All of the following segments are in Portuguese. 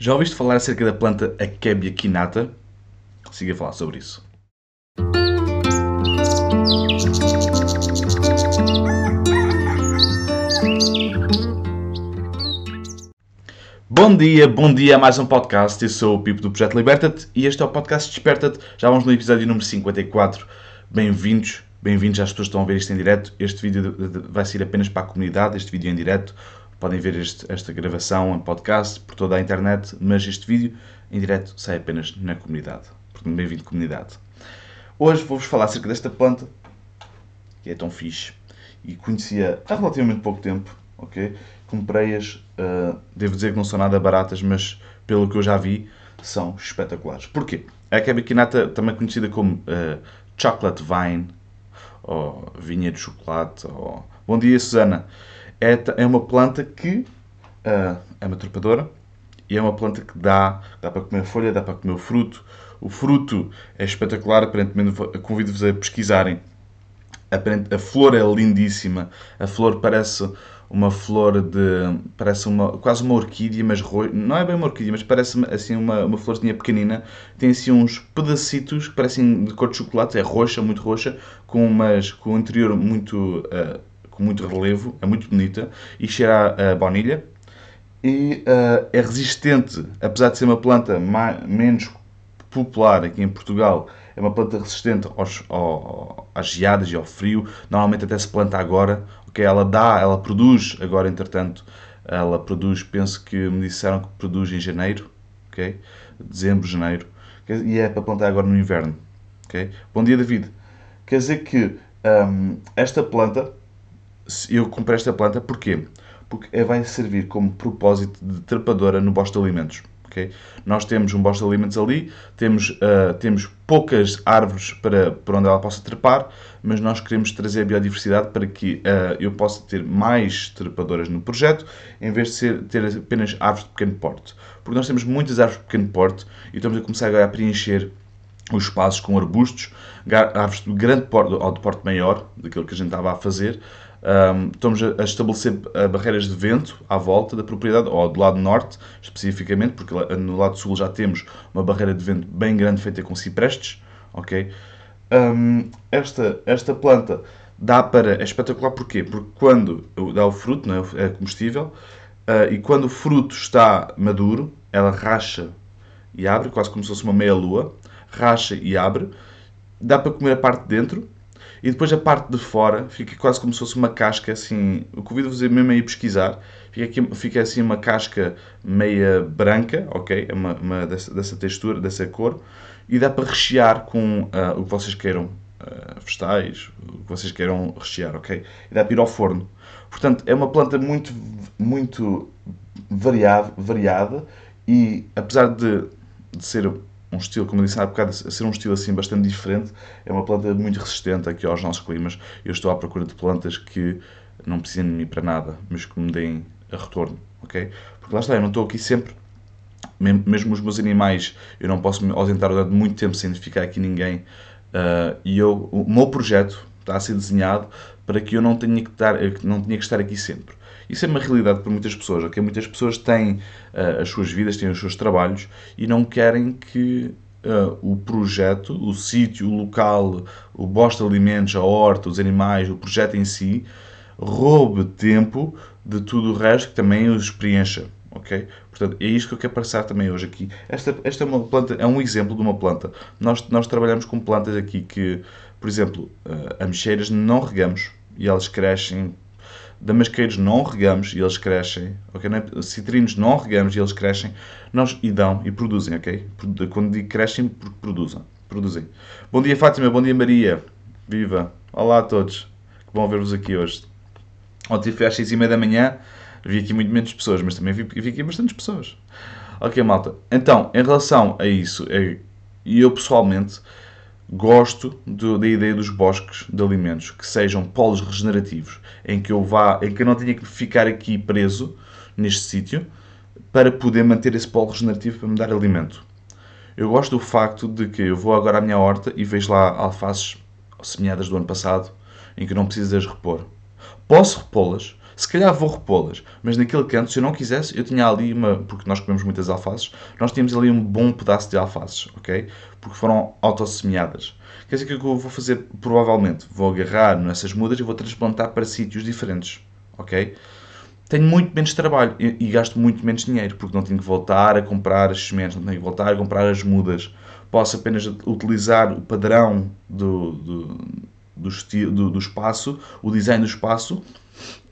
Já ouviste falar acerca da planta Akebia quinata? Siga a falar sobre isso. Bom dia, bom dia a mais um podcast. Eu sou o Pipo do Projeto Liberta-te e este é o podcast Desperta-te. Já vamos no episódio número 54. Bem-vindos, bem-vindos às pessoas que estão a ver isto em direto. Este vídeo vai ser apenas para a comunidade, este vídeo em direto. Podem ver este, esta gravação em podcast por toda a internet, mas este vídeo em direto sai apenas na comunidade. Portanto, bem-vindo comunidade. Hoje vou-vos falar acerca desta planta, que é tão fixe, e conhecia há relativamente pouco tempo, ok? Comprei-as, uh, devo dizer que não são nada baratas, mas pelo que eu já vi, são espetaculares. Porquê? A cabiquinata, também conhecida como uh, chocolate vine, ou vinha de chocolate, ou... Bom dia, Susana! É, é uma planta que uh, é uma trepadora e é uma planta que dá, dá para comer folha, dá para comer o fruto. O fruto é espetacular, aparentemente convido-vos a pesquisarem. A flor é lindíssima. A flor parece uma flor de. parece uma, quase uma orquídea, mas ro... não é bem uma orquídea, mas parece assim uma, uma florzinha pequenina. Tem assim uns pedacitos que parecem de cor de chocolate, é roxa, muito roxa, com, umas, com um interior muito uh, com muito relevo, é muito bonita e cheira a, baunilha e uh, é resistente, apesar de ser uma planta mais, menos popular aqui em Portugal, é uma planta resistente aos, ao, às geadas e ao frio. Normalmente até se planta agora, ok? Ela dá, ela produz agora, entretanto, ela produz, penso que me disseram que produz em janeiro, ok? Dezembro, janeiro, e é para plantar agora no inverno, ok? Bom dia, David. Quer dizer que um, esta planta eu comprei esta planta porquê? Porque vai servir como propósito de trepadora no bosta de alimentos. Okay? Nós temos um bosta de alimentos ali, temos, uh, temos poucas árvores para, para onde ela possa trepar, mas nós queremos trazer a biodiversidade para que uh, eu possa ter mais trepadoras no projeto, em vez de ser, ter apenas árvores de pequeno porte. Porque nós temos muitas árvores de pequeno porte e estamos a começar a preencher os espaços com arbustos, árvores de grande porte ou de porte maior, daquilo que a gente estava a fazer, um, estamos a estabelecer barreiras de vento à volta da propriedade, ou do lado norte, especificamente, porque no lado sul já temos uma barreira de vento bem grande feita com ciprestes, ok? Um, esta, esta planta dá para... é espetacular porquê? Porque quando dá o fruto, não é, é comestível, uh, e quando o fruto está maduro, ela racha e abre, quase como se fosse uma meia-lua, racha e abre, dá para comer a parte de dentro, e depois a parte de fora fica quase como se fosse uma casca assim. Eu convido-vos mesmo a ir pesquisar. Fica, aqui, fica assim uma casca meia branca, ok? É uma, uma dessa, dessa, textura, dessa cor. E dá para rechear com uh, o que vocês queiram. Uh, vegetais, o que vocês queiram rechear, ok? E dá para ir ao forno. Portanto, é uma planta muito, muito variado, variada e apesar de, de ser um estilo, como eu disse há bocado, a ser um estilo assim bastante diferente. É uma planta muito resistente aqui aos nossos climas. Eu estou à procura de plantas que não precisem de mim para nada, mas que me deem a retorno, ok? Porque lá está, eu não estou aqui sempre, mesmo os meus animais, eu não posso me ausentar durante muito tempo sem ficar aqui ninguém. Uh, e eu, o meu projeto está a ser desenhado para que eu não tenha que estar, não tenha que estar aqui sempre. Isso é uma realidade para muitas pessoas, ok? Muitas pessoas têm uh, as suas vidas, têm os seus trabalhos e não querem que uh, o projeto, o sítio, o local, o bosta de alimentos, a horta, os animais, o projeto em si, roube tempo de tudo o resto que também os preencha. ok? Portanto, é isto que eu quero passar também hoje aqui. Esta, esta é uma planta, é um exemplo de uma planta. Nós, nós trabalhamos com plantas aqui que, por exemplo, uh, ameixeiras não regamos e elas crescem damasqueiros não regamos e eles crescem, ok? É? Citrinos não regamos e eles crescem, nós e dão e produzem, ok? Quando digo crescem, porque produzem, produzem. Bom dia Fátima, bom dia Maria, viva, olá a todos, que bom ver-vos aqui hoje. Ontem fui às 6 e meia da manhã, vi aqui muito menos pessoas, mas também vi, vi aqui bastantes pessoas. Ok, malta. Então, em relação a isso, é, eu pessoalmente gosto do, da ideia dos bosques de alimentos que sejam polos regenerativos, em que eu vá, em que eu não tenha que ficar aqui preso neste sítio para poder manter esse polo regenerativo para me dar alimento. Eu gosto do facto de que eu vou agora à minha horta e vejo lá alfaces semeadas do ano passado em que eu não preciso as repor. Posso repô-las Se calhar vou repô-las, mas naquele canto, se eu não quisesse, eu tinha ali uma. Porque nós comemos muitas alfaces, nós tínhamos ali um bom pedaço de alfaces, ok? Porque foram autossemeadas. Quer dizer que o que eu vou fazer, provavelmente, vou agarrar nessas mudas e vou transplantar para sítios diferentes, ok? Tenho muito menos trabalho e, e gasto muito menos dinheiro, porque não tenho que voltar a comprar as sementes, não tenho que voltar a comprar as mudas. Posso apenas utilizar o padrão do, do, do, do, do espaço, o design do espaço,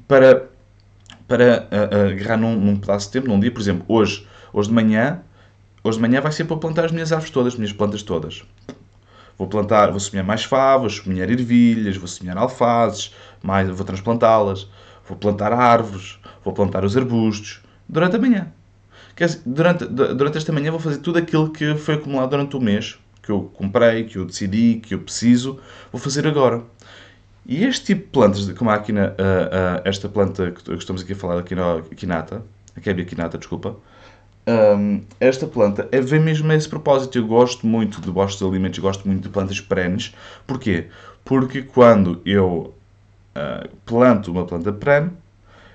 para, para uh, agarrar num, num pedaço de tempo, num dia, por exemplo, hoje, hoje de manhã, hoje de manhã vai ser para plantar as minhas árvores todas, as minhas plantas todas. Vou plantar, vou semear mais favas, semear ervilhas, vou semear alfaces, mais, vou transplantá-las, vou plantar árvores, vou plantar os arbustos durante a manhã. Durante, durante esta manhã vou fazer tudo aquilo que foi acumulado durante o mês, que eu comprei, que eu decidi, que eu preciso, vou fazer agora. E este tipo de plantas, como há aqui na, uh, uh, esta planta que estamos aqui a falar, aqui na quinata, a Kebia quinata, desculpa, um, esta planta é, vem mesmo a esse propósito. Eu gosto muito de bosques de alimentos, gosto muito de plantas perenes. Porquê? Porque quando eu uh, planto uma planta perene,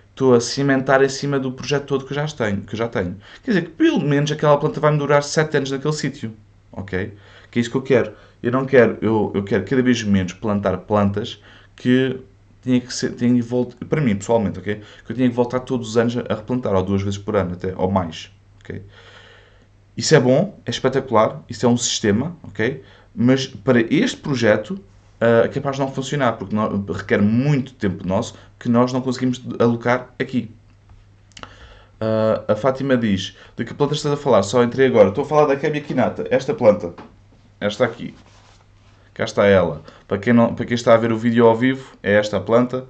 estou a cimentar em cima do projeto todo que eu já tenho. Que já tenho. Quer dizer que pelo menos aquela planta vai-me durar 7 anos naquele sítio. Ok? Que é isso que eu quero. Eu não quero, eu, eu quero cada vez menos plantar plantas que tinha que ser, tinha que voltar, para mim pessoalmente, ok? Que eu tinha que voltar todos os anos a replantar, ou duas vezes por ano até, ou mais. Okay? Isso é bom, é espetacular, isso é um sistema, ok? Mas para este projeto uh, é capaz de não funcionar, porque não, requer muito tempo nosso que nós não conseguimos alocar aqui. Uh, a Fátima diz: De que planta estás a falar? Só entrei agora. Estou a falar da Kebia quinata. Esta planta. Esta aqui. Cá está ela. Para quem, não, para quem está a ver o vídeo ao vivo, é esta a planta.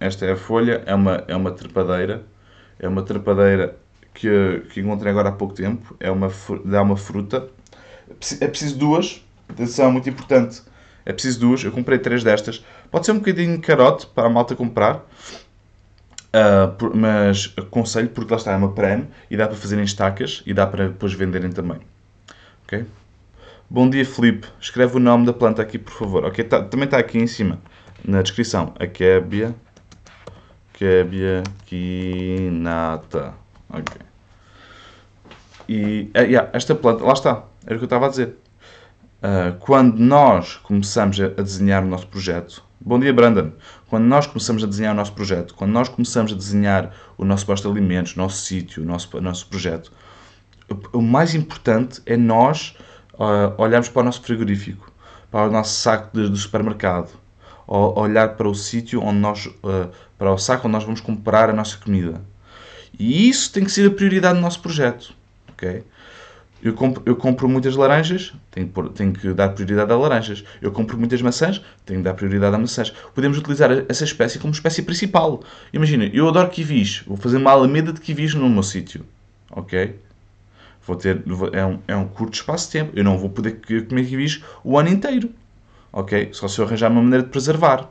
Esta é a folha. É uma, é uma trepadeira. É uma trepadeira que, que encontrei agora há pouco tempo. É uma, dá uma fruta. É preciso duas. Atenção, muito importante. É preciso duas. Eu comprei três destas. Pode ser um bocadinho carote para a malta comprar. Uh, mas aconselho porque lá está, é uma prene e dá para fazer em estacas e dá para depois venderem também. Ok? Bom dia, Felipe. Escreve o nome da planta aqui, por favor. Ok? Tá, também está aqui em cima, na descrição. A Kebia. Kebia quinata. Ok. E uh, yeah, esta planta, lá está, era o que eu estava a dizer. Uh, quando nós começamos a, desenhar o nosso projeto, bom dia Brandon, quando nós começamos a desenhar o nosso projeto, quando nós começamos a desenhar o nosso posto de alimentos, o nosso sítio, o nosso, o nosso projeto, o mais importante é nós uh, olharmos para o nosso frigorífico, para o nosso saco de, do supermercado, ou olhar para o sítio onde nós, uh, para o saco onde nós vamos comprar a nossa comida e isso tem que ser a prioridade do nosso projeto. ok? Eu compro, eu compro muitas laranjas, tenho que, tenho que, dar prioridade a laranjas. Eu compro muitas maçãs, tenho que dar prioridade a maçãs. Podemos utilizar essa espécie como espécie principal. Imagina, eu adoro kiwis, vou fazer uma alameda de kiwis no meu sítio. Ok? Vou ter, é, um, é um curto espaço de tempo. Eu não vou poder comer kiwis o ano inteiro. Ok? Só se eu arranjar uma maneira de preservar.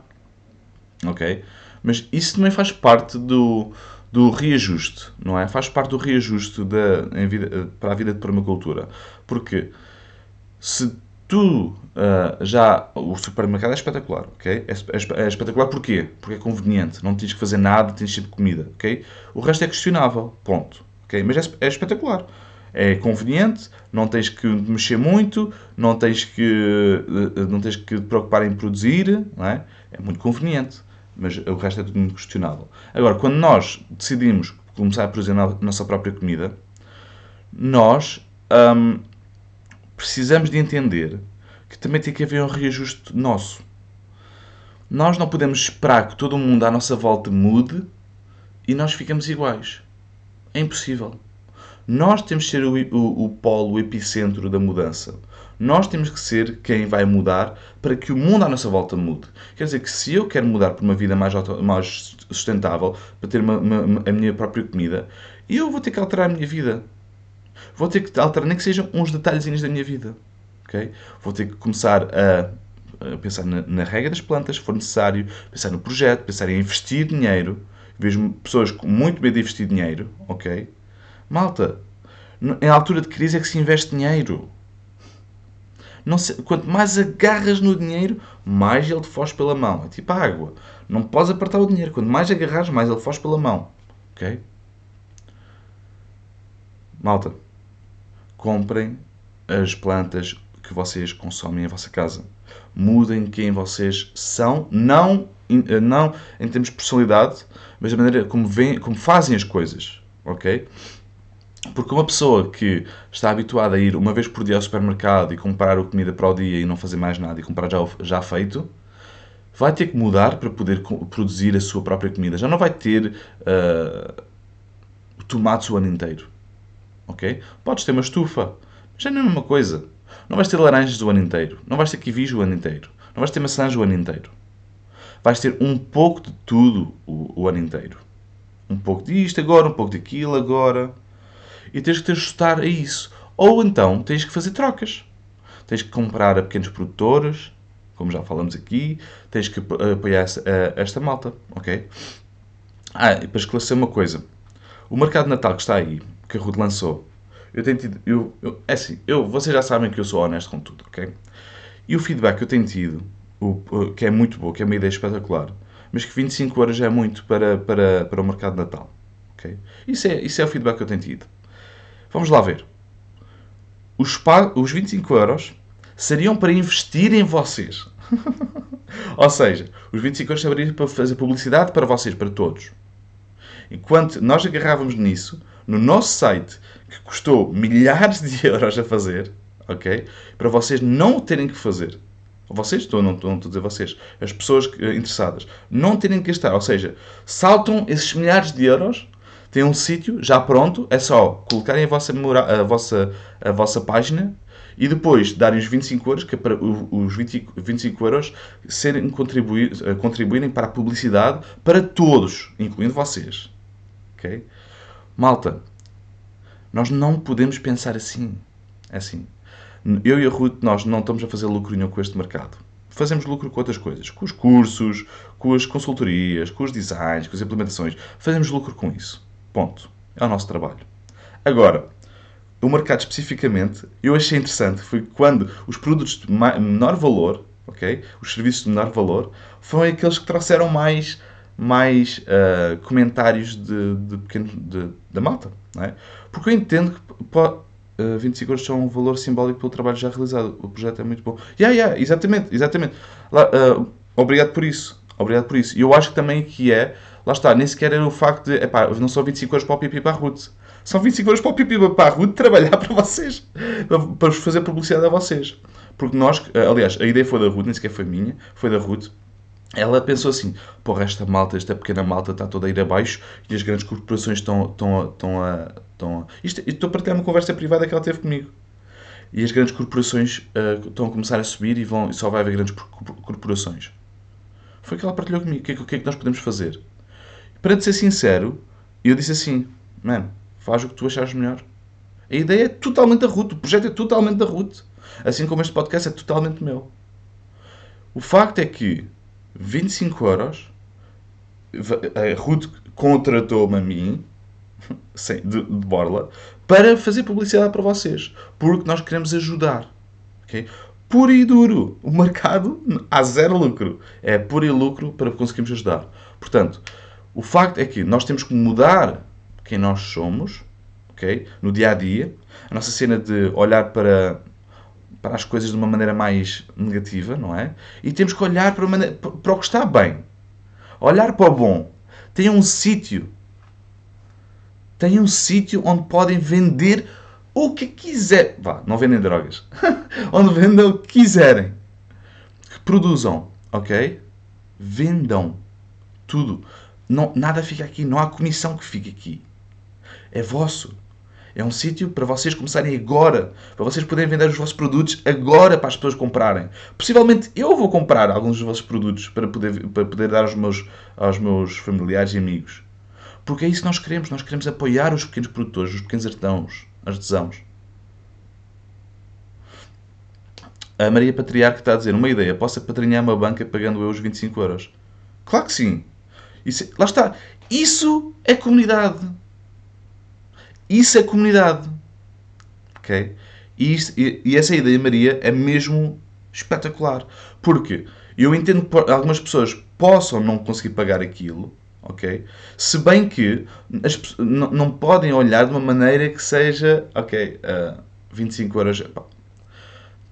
Ok? Mas isso também faz parte do, do reajuste, não é? Faz parte do reajuste da, vida, para a vida de permacultura. Porque se tu uh, já. O supermercado é espetacular, ok? É, é, é, espetacular porquê? Porque é conveniente, não tens que fazer nada, tens sempre comida, ok? O resto é questionável, ponto, ok? Mas é, é espetacular. É conveniente, não tens que mexer muito, não tens que, uh, não tens que te preocupar em produzir, não é? É muito conveniente mas o resto é tudo muito questionável. Agora, quando nós decidimos começar a produzir a nossa própria comida, nós hum, precisamos de entender que também tem que haver um reajuste nosso. Nós não podemos esperar que todo mundo à nossa volta mude e nós ficamos iguais. É impossível. Nós temos que ser o, o, o polo, o epicentro da mudança. Nós temos que ser quem vai mudar para que o mundo à nossa volta mude. Quer dizer que se eu quero mudar para uma vida mais, mais sustentável, para ter uma, uma, a minha própria comida, eu vou ter que alterar a minha vida. Vou ter que alterar, nem que sejam uns detalhezinhos da minha vida. Okay? Vou ter que começar a, a pensar na, na, regra das plantas, se for necessário, pensar no projeto, pensar em investir dinheiro. Vejo pessoas com muito medo de investir dinheiro, ok? Malta, em altura de crise é que se investe dinheiro. Se, quanto mais agarras no dinheiro, mais ele te foge pela mão. É tipo a água. Não podes apertar o dinheiro. Quanto mais agarras, mais ele foge pela mão. Ok? Malta, comprem as plantas que vocês consomem em vossa casa. Mudem quem vocês são, não, não em termos de personalidade, mas da maneira como, vem, como fazem as coisas. Ok? Porque uma pessoa que está habituada a ir uma vez por dia ao supermercado e comprar a comida para o dia e não fazer mais nada e comprar já, já feito, vai ter que mudar para poder produzir a sua própria comida. Já não vai ter uh, tomates o ano inteiro. Ok? Podes ter uma estufa, mas já não é a mesma coisa. Não vais ter laranjas o ano inteiro. Não vais ter kiwis o ano inteiro. Não vais ter maçãs o ano inteiro. Vais ter um pouco de tudo o, o ano inteiro. Um pouco disto agora, um pouco daquilo agora e tens que te ajustar a isso. Ou então tens que fazer trocas. Tens que comprar a pequenos produtores, como já falamos aqui, tens que apoiar esta, malta, ok? Ah, e para esclarecer uma coisa, o mercado Natal que está aí, que a Ruth lançou, eu tenho tido, eu, eu, é assim, eu, vocês já sabem que eu sou honesto com tudo, ok? E o feedback que eu tenho tido, o, que é muito bom, que é uma ideia espetacular, mas que 25 euros é muito para, para, para o mercado Natal, ok? Isso é, isso é o feedback que eu tenho tido. Vamos lá ver. Os, os 25 euros seriam para investir em vocês. Ou seja, os 25 euros seriam para fazer publicidade para vocês, para todos. Enquanto nós agarrávamos nisso, no nosso site, que custou milhares de euros a fazer, ok? Para vocês não terem que fazer. Vocês, estou, não, estou a dizer vocês, as pessoas interessadas, não terem que gastar. Ou seja, saltam esses milhares de euros tem um sítio já pronto, é só colocarem a vossa, a vossa, a vossa página e depois darem os 25 euros, que é para os 20, 25 euros serem contribuir, eh, contribuírem para a publicidade para todos, incluindo vocês. Ok? Malta, nós não podemos pensar assim. É assim. Eu e a Ruth, nós não estamos a fazer lucro nenhum com este mercado. Fazemos lucro com outras coisas, com os cursos, com as consultorias, com os designs, com as implementações. Fazemos lucro com isso. Ponto. É o nosso trabalho. Agora, o mercado especificamente, eu achei interessante, foi quando os produtos de menor valor, ok? Os serviços de menor valor, foram aqueles que trouxeram mais, mais uh, comentários de, de pequeno, de, da malta, não é? Porque eu entendo que pode, uh, 25 euros são um valor simbólico pelo trabalho já realizado. O projeto é muito bom. Yeah, yeah, exatamente, exatamente. Lá, uh, obrigado por isso. Obrigado por isso. E eu acho que também que é Lá está, nem sequer era o facto de, epá, não são 25 euros para o Pipi Ruth. São 25 euros para o Pipi Ruth trabalhar para vocês. Para vos fazer publicidade a vocês. Porque nós, aliás, a ideia foi da Ruth, nem sequer foi minha, foi da Ruth. Ela pensou assim: porra, esta malta, esta pequena malta está toda a ir abaixo e as grandes corporações estão, estão, estão a. Estão a... Isto, estou a partilhar uma conversa privada que ela teve comigo. E as grandes corporações uh, estão a começar a subir e vão, só vai haver grandes corporações. Foi o que ela partilhou comigo. O que, é, o que é que nós podemos fazer? Para te ser sincero, eu disse assim, mano, faz o que tu achares melhor. A ideia é totalmente da Ruth, o projeto é totalmente da Ruth. Assim como este podcast é totalmente meu. O facto é que 25 euros, a Ruth contratou-me a mim, de, de borla, para fazer publicidade para vocês. Porque nós queremos ajudar. Okay? Puro e duro. O mercado há zero lucro. É puro e lucro para conseguirmos ajudar. Portanto, o facto é que nós temos que mudar quem nós somos, ok? No dia a dia. A nossa cena de olhar para, para as coisas de uma maneira mais negativa, não é? E temos que olhar para, para o que está bem. Olhar para o bom. Tem um sítio. Tem um sítio onde podem vender o que quiser. Vá, não vendem drogas. onde vendam o que quiserem. Que produzam, ok? Vendam tudo. Não, nada fica aqui, não há comissão que fique aqui. É vosso. É um sítio para vocês começarem agora, para vocês poderem vender os vossos produtos agora para as pessoas comprarem. Possivelmente eu vou comprar alguns dos vossos produtos para poder, para poder dar aos meus, aos meus familiares e amigos. Porque é isso que nós queremos. Nós queremos apoiar os pequenos produtores, os pequenos artesãos, artesãos. A Maria Patriarca está a dizer uma ideia. Posso apadrinhar uma banca pagando eu os 25 euros? Claro que sim. Isso, lá está. Isso é comunidade. Isso é comunidade. Ok? E, e, e essa ideia, Maria, é mesmo espetacular. Porque eu entendo que algumas pessoas possam não conseguir pagar aquilo, ok? Se bem que as, não, não podem olhar de uma maneira que seja, ok, uh, 25 euros, pá,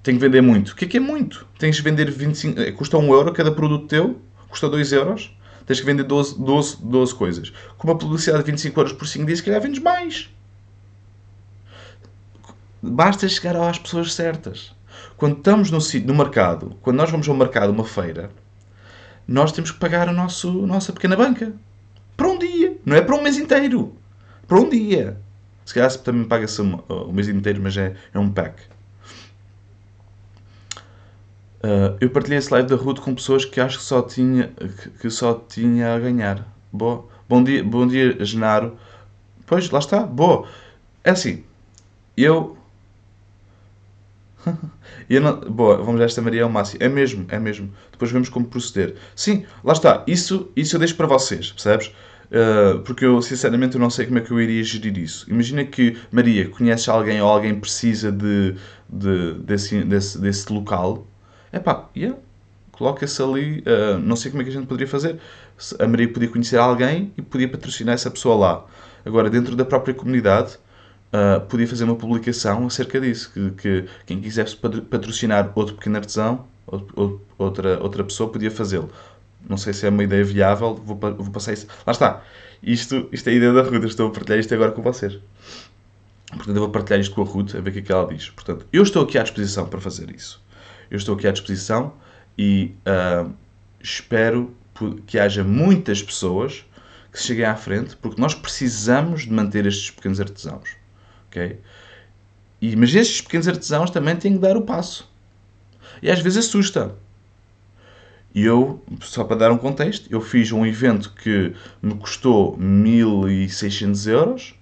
tenho que vender muito. O que é que é muito? Tens que vender 25, eh, custa 1 euro cada produto teu, custa 2 euros, tens que vender 12, 12, 12 coisas. Com uma publicidade de 25 euros por 5 dias, se calhar vendes mais. Basta chegar às pessoas certas. Quando estamos no, no mercado, quando nós vamos ao mercado, uma feira, nós temos que pagar a nosso, nossa pequena banca. Para um dia. Não é para um mês inteiro. Para um dia. Se calhar também paga-se o mês inteiro, mas é, é um pack. Uh, eu partilhei esse live da Ruth com pessoas que acho que só tinha, que, que só tinha a ganhar. Boa. Bom dia, bom dia, Genaro. Pois, lá está. Boa. É assim. Eu e não... Boa, vamos a esta Maria ao máximo. É mesmo, é mesmo. Depois vemos como proceder. Sim, lá está. Isso, isso eu deixo para vocês, percebes? Uh, porque eu, sinceramente, eu não sei como é que eu iria gerir isso. Imagina que, Maria, conheces alguém ou alguém precisa de, de desse, desse, desse local. É pá, yeah, coloca-se ali. Uh, não sei como é que a gente poderia fazer. A Maria podia conhecer alguém e podia patrocinar essa pessoa lá. Agora, dentro da própria comunidade, uh, podia fazer uma publicação acerca disso, que, que quem quisesse patrocinar outro pequeno artesão, outra, outra pessoa, podia fazê-lo. Não sei se é uma ideia viável, vou, vou passar isso. Lá está. Isto, isto é a ideia da Ruth, estou a partilhar isto agora com vocês. Portanto, eu vou partilhar isto com a Ruth, a ver o que é que ela diz. Portanto, eu estou aqui à disposição para fazer isso. Eu estou aqui à disposição e uh, espero que haja muitas pessoas que se cheguem à frente, porque nós precisamos de manter estes pequenos artesãos. Ok? E, mas estes pequenos artesãos também têm que dar o passo. E às vezes assusta. E eu, só para dar um contexto, eu fiz um evento que me custou 1600 euros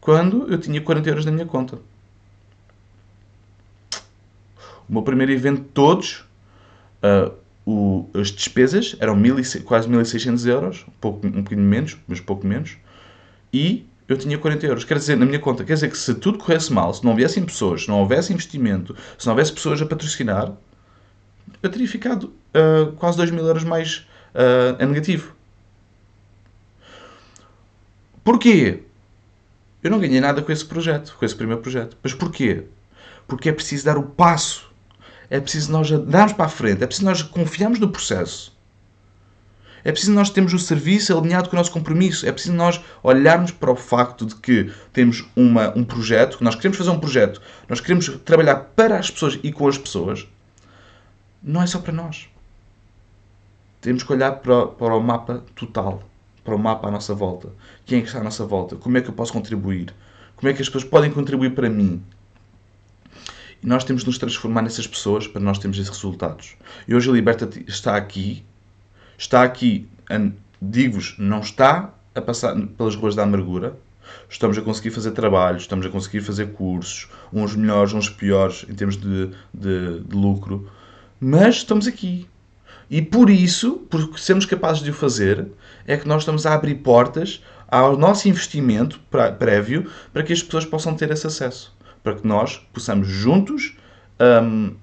quando eu tinha 40 euros na minha conta. O meu primeiro evento, todos, uh, o, as despesas eram mil e, quase 1600 euros, um, pouco, um bocadinho menos, mas pouco menos, e eu tinha 40 euros. Quer dizer, na minha conta, quer dizer que se tudo corresse mal, se não viessem pessoas, se não houvesse investimento, se não houvesse pessoas a patrocinar, eu teria ficado uh, quase 2 mil euros mais uh, a negativo. Porquê? Eu não ganhei nada com esse projeto, com esse primeiro projeto. Mas porquê? Porque é preciso dar o passo. É preciso nós darmos para a frente. É preciso nós confiarmos no processo. É preciso nós termos o serviço alinhado com o nosso compromisso. É preciso nós olharmos para o facto de que temos uma, um projeto, que nós queremos fazer um projeto, nós queremos trabalhar para as pessoas e com as pessoas. Não é só para nós. Temos que olhar para, para o mapa total, para o mapa à nossa volta. Quem é que está à nossa volta? Como é que eu posso contribuir? Como é que as pessoas podem contribuir para mim? Nós temos de nos transformar nessas pessoas para nós termos esses resultados. E hoje a Liberta está aqui está aqui, digo-vos, não está a passar pelas ruas da amargura. Estamos a conseguir fazer trabalhos, estamos a conseguir fazer cursos, uns melhores, uns piores em termos de, de, de lucro, mas estamos aqui. E por isso, porque sermos capazes de o fazer, é que nós estamos a abrir portas ao nosso investimento prévio para que as pessoas possam ter esse acesso. Para que nós possamos juntos um,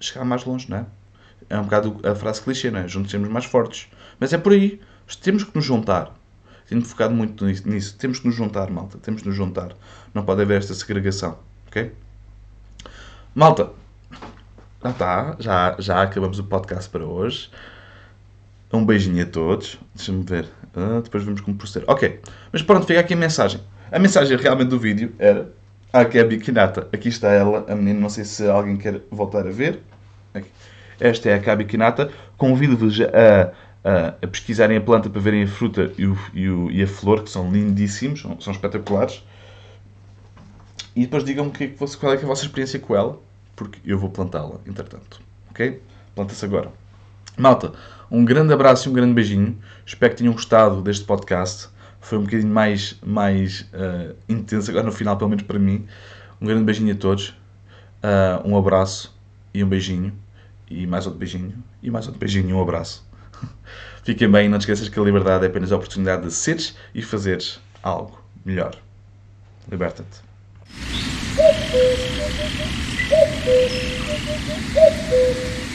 chegar mais longe, não é? é um bocado a frase clichê, não é? Juntos sermos mais fortes. Mas é por aí. Temos que nos juntar. Tenho focado muito nisso. Temos que nos juntar, malta. Temos que nos juntar. Não pode haver esta segregação. Ok? Malta. Já está. Já, já acabamos o podcast para hoje. Um beijinho a todos. Deixa-me ver. Ah, depois vemos como proceder. Ok. Mas pronto, fica aqui a mensagem. A mensagem realmente do vídeo era a Gabi Kinata. Aqui está ela, a menina. Não sei se alguém quer voltar a ver. Aqui. Esta é a Cabiquinata. Convido-vos a, a, a, pesquisarem a planta para verem a fruta e, o, e, o, e a flor, que são lindíssimos, são, são espetaculares. E depois digam-me que, qual é, que é a vossa experiência com ela, porque eu vou plantá-la, entretanto. Ok? Planta-se agora. Malta, um grande abraço e um grande beijinho. Espero que tenham gostado deste podcast. Foi um bocadinho mais, mais uh, intenso agora no final, pelo menos para mim. Um grande beijinho a todos. Uh, um abraço e um beijinho. E mais outro beijinho. E mais outro beijinho e um abraço. Fiquem bem, não te esqueças que a liberdade é apenas a oportunidade de seres e fazeres algo melhor. Liberta-te.